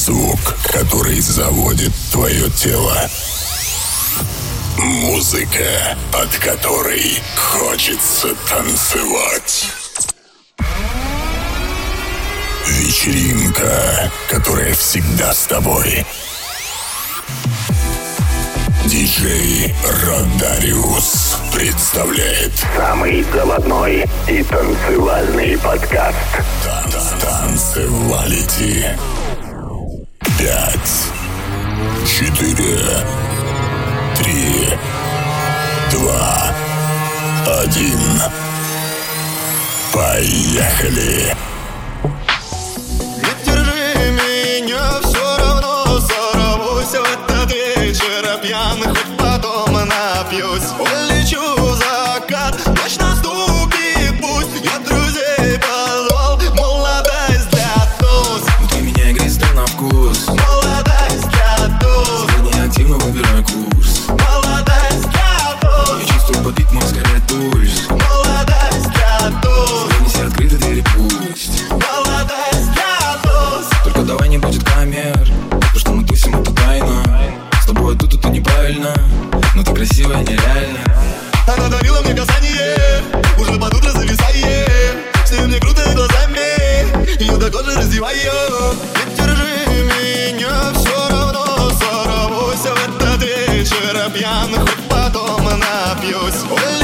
звук, который заводит твое тело. Музыка, от которой хочется танцевать. Вечеринка, которая всегда с тобой. Диджей Родариус представляет самый заводной и танцевальный подкаст. Танцевалити. Пять, четыре, три, два, один. Поехали! Меня, все равно сорвусь от вечера пьяных. я тоже раздеваю Не держи меня, все равно Сорвусь. В этот вечер пьян Хоть потом напьюсь. Ой,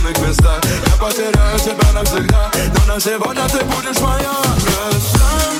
темных местах Я потеряю тебя навсегда. Но на сегодня ты будешь моя Красавица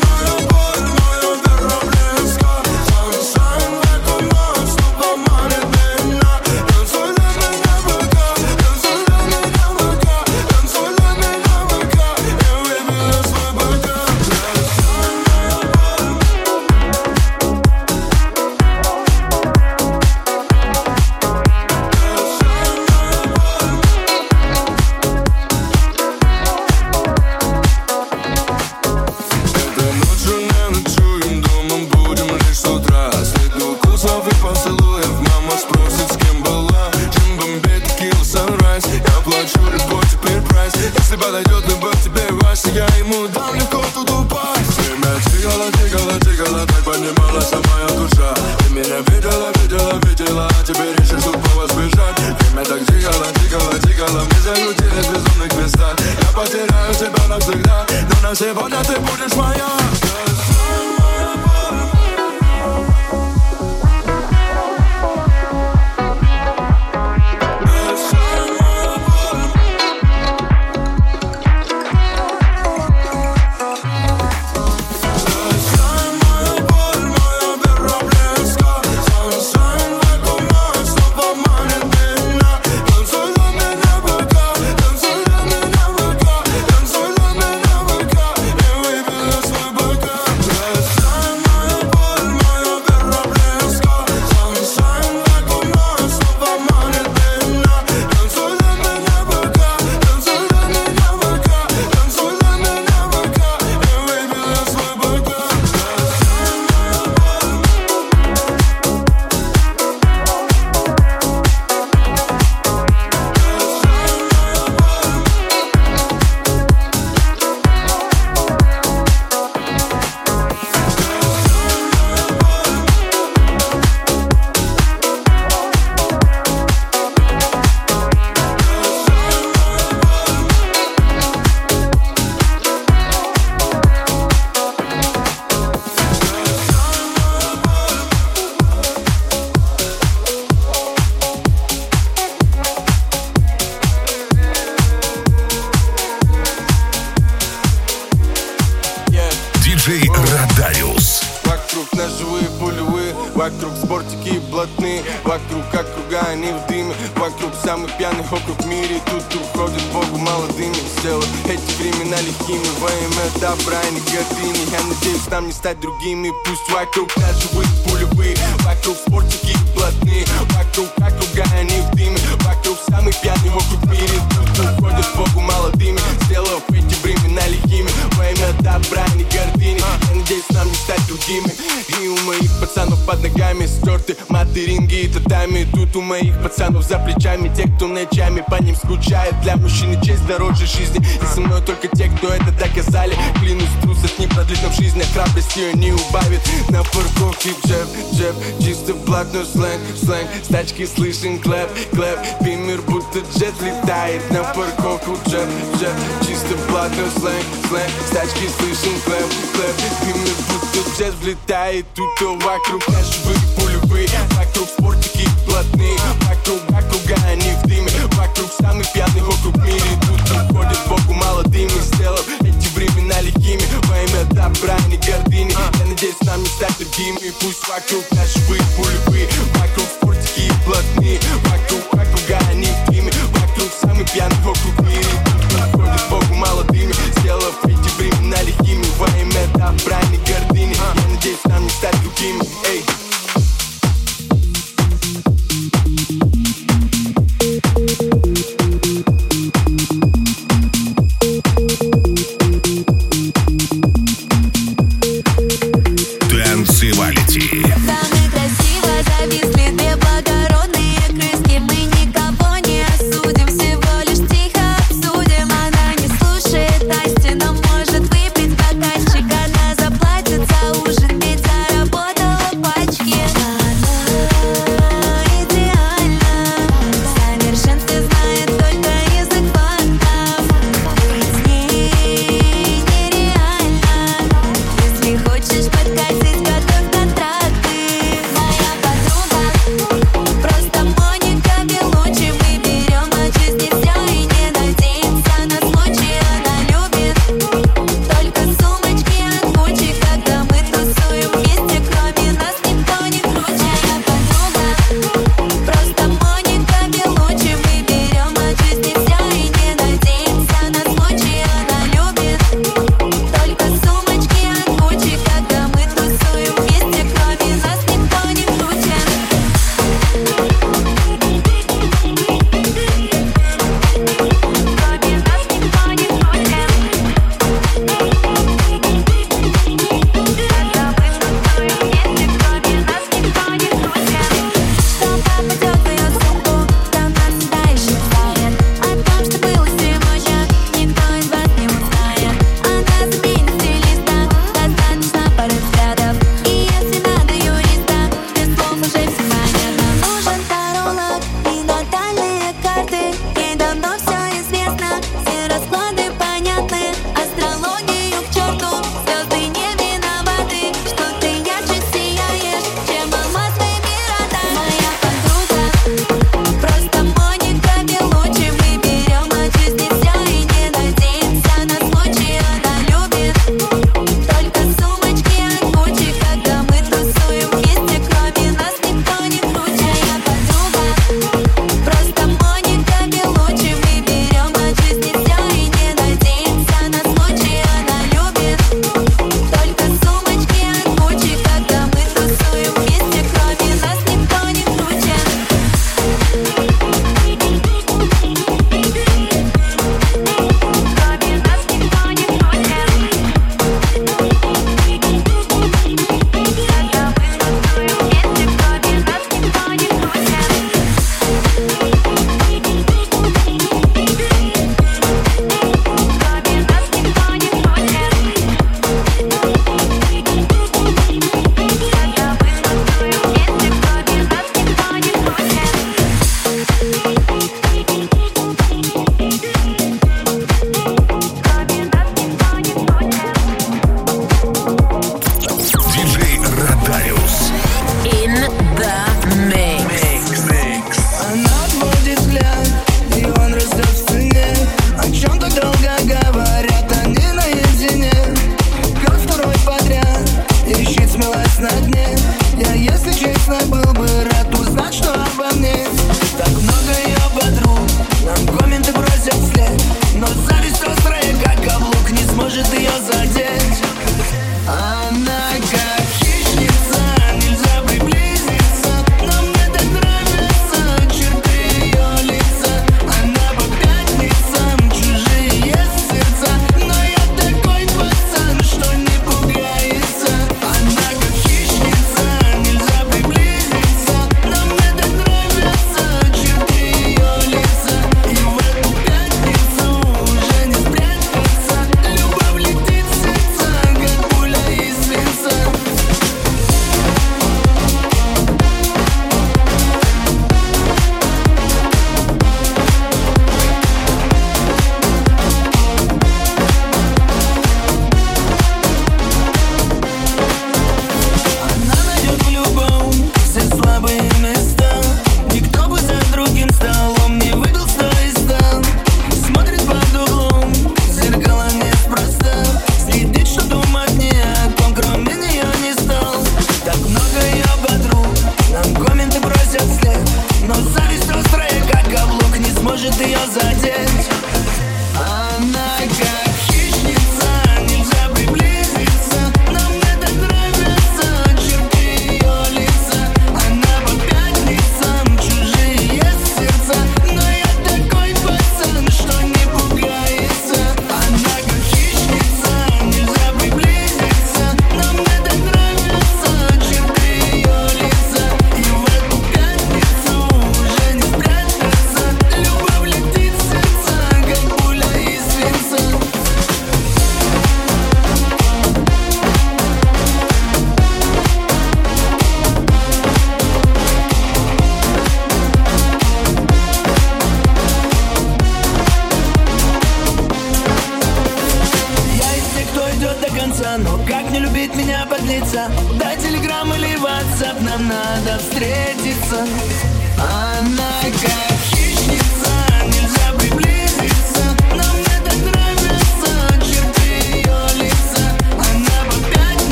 Puxa like you?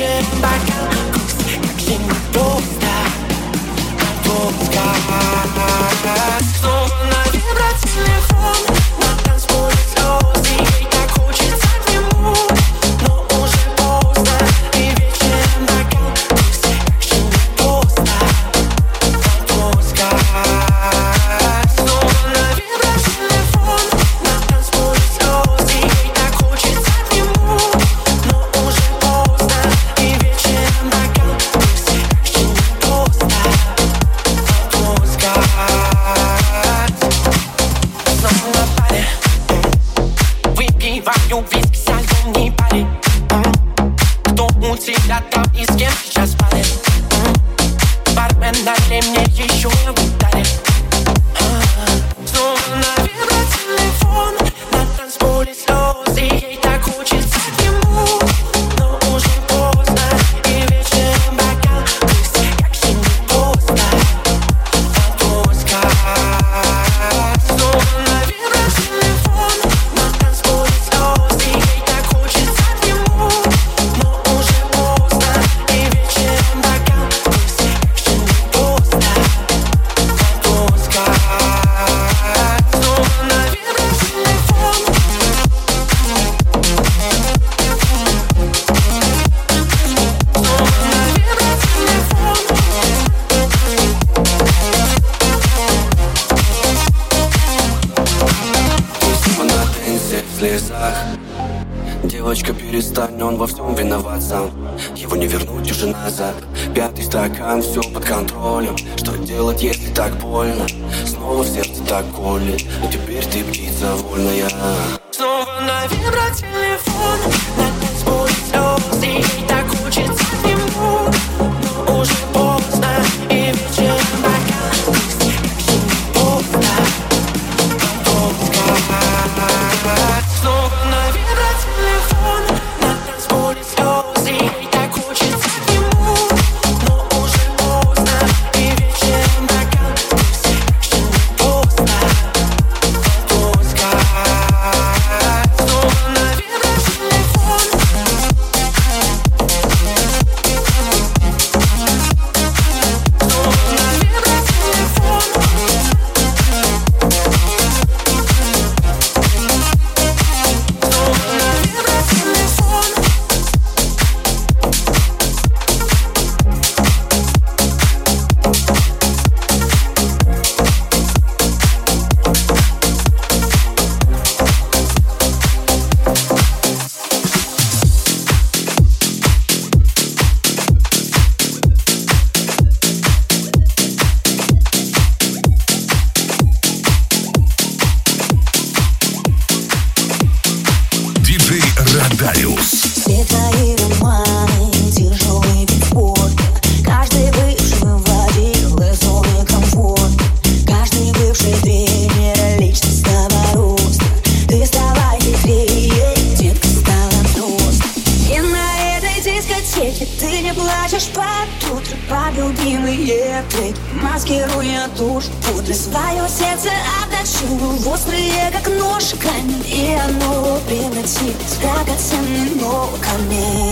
emotion так больно. Снова в сердце так колет. Но теперь ты птица вольная. Снова на вибротелефон На 私たちが稼ぐのお金。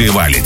Танцевалити.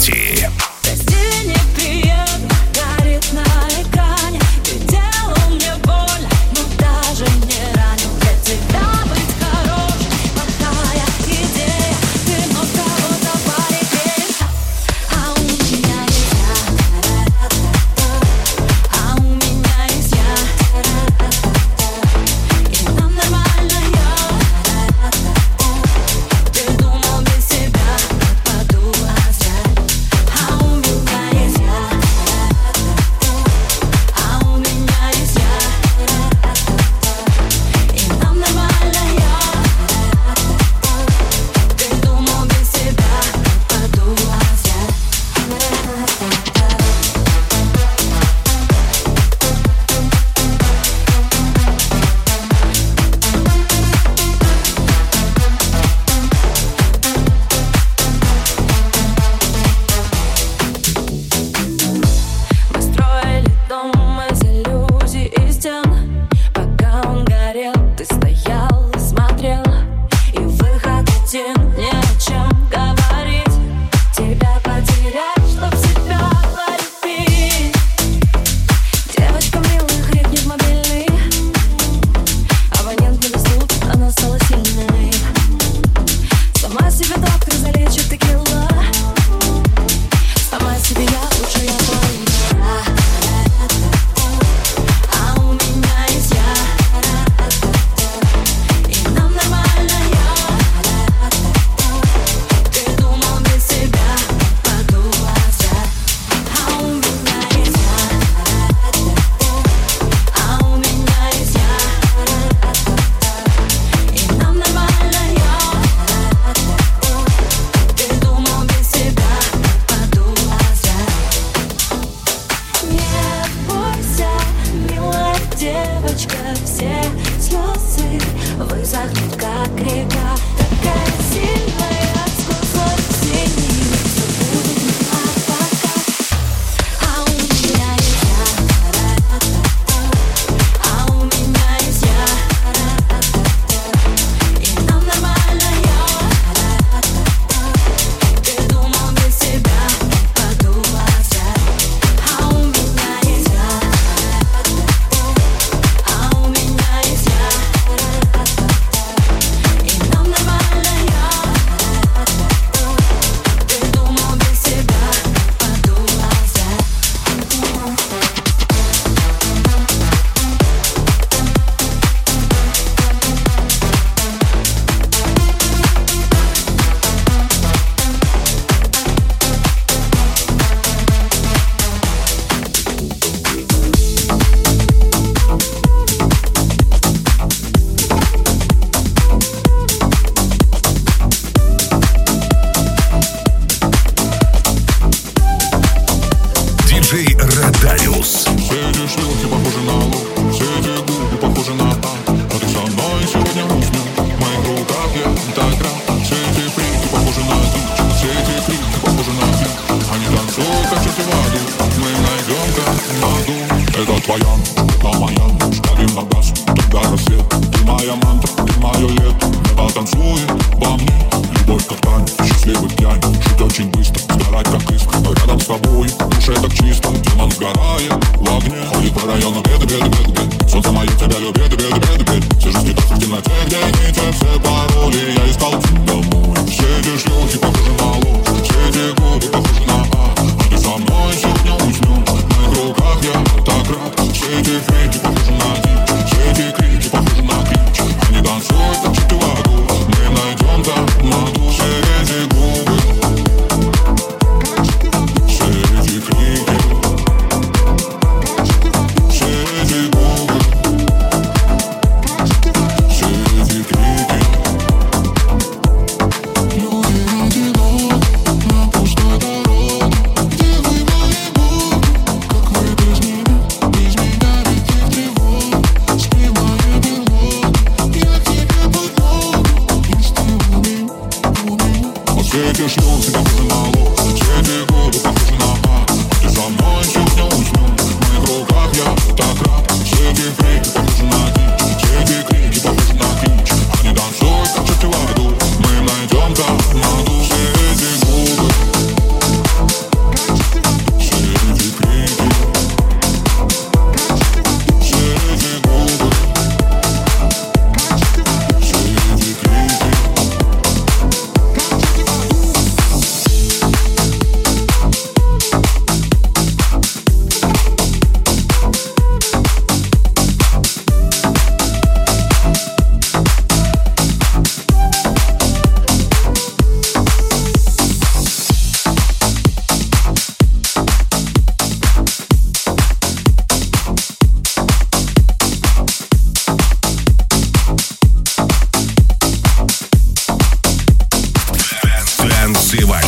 бед, бед Солнце мое тебя любит, бед, бед, бед Сижу с гитарой в темноте, где нити все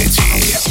Variety.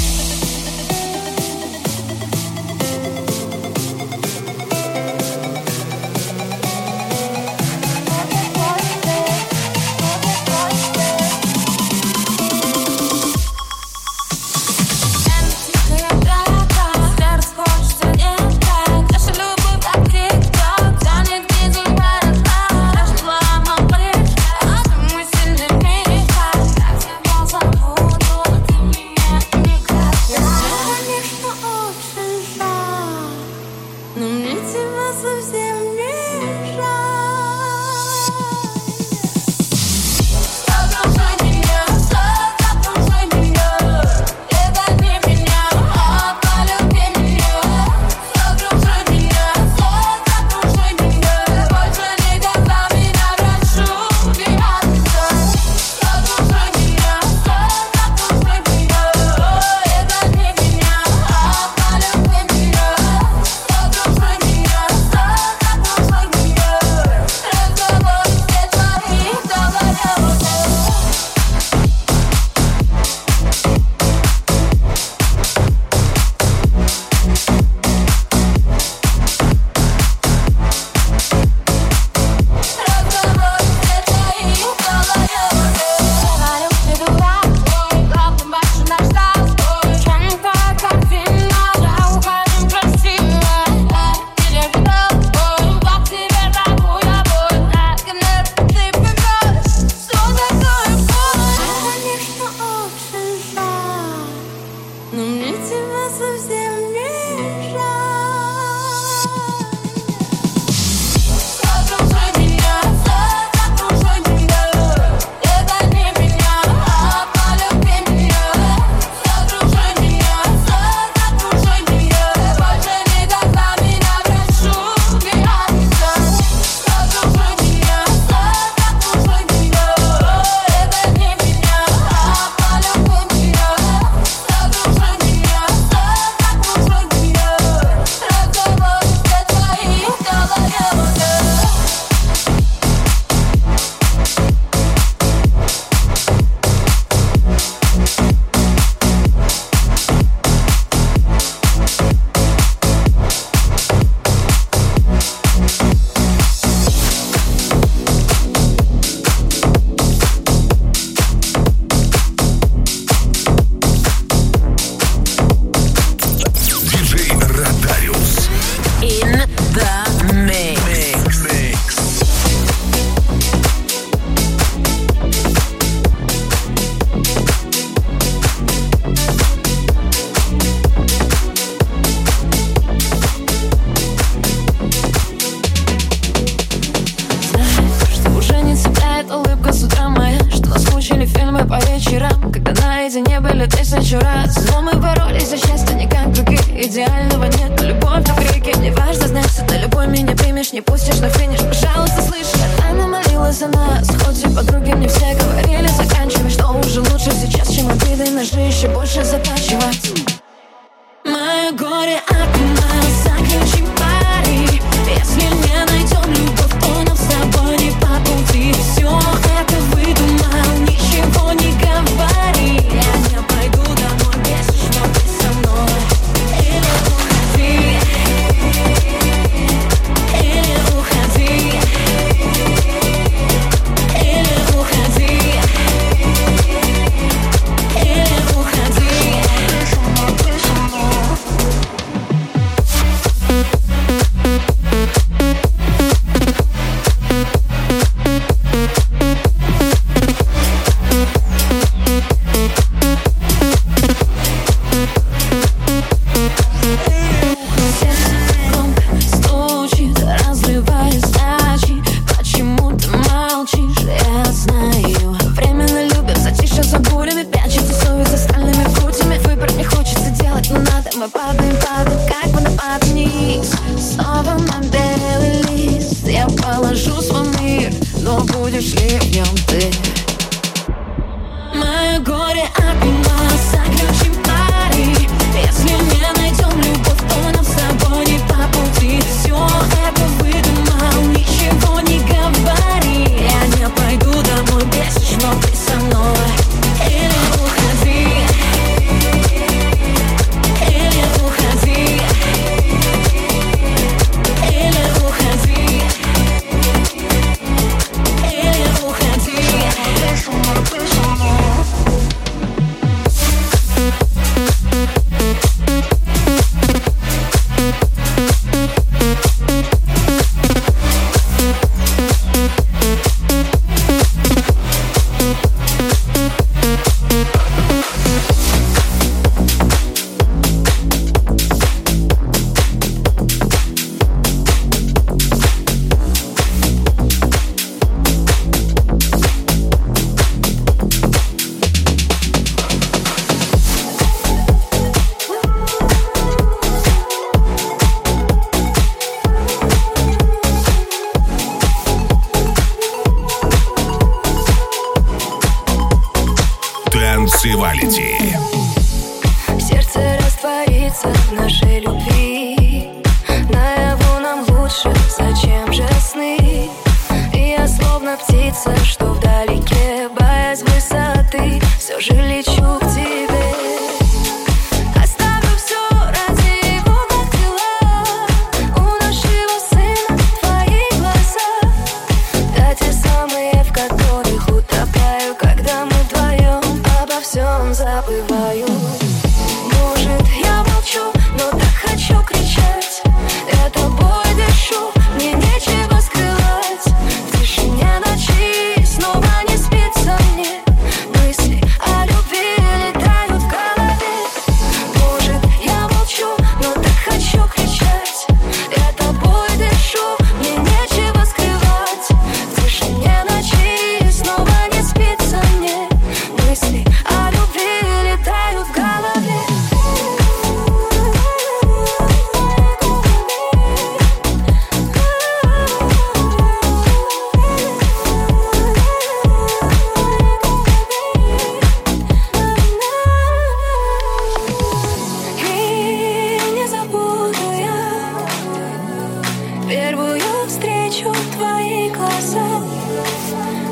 первую встречу твои глаза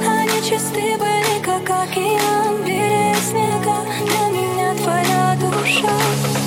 Они чисты были, как океан, берег снега Для меня твоя душа.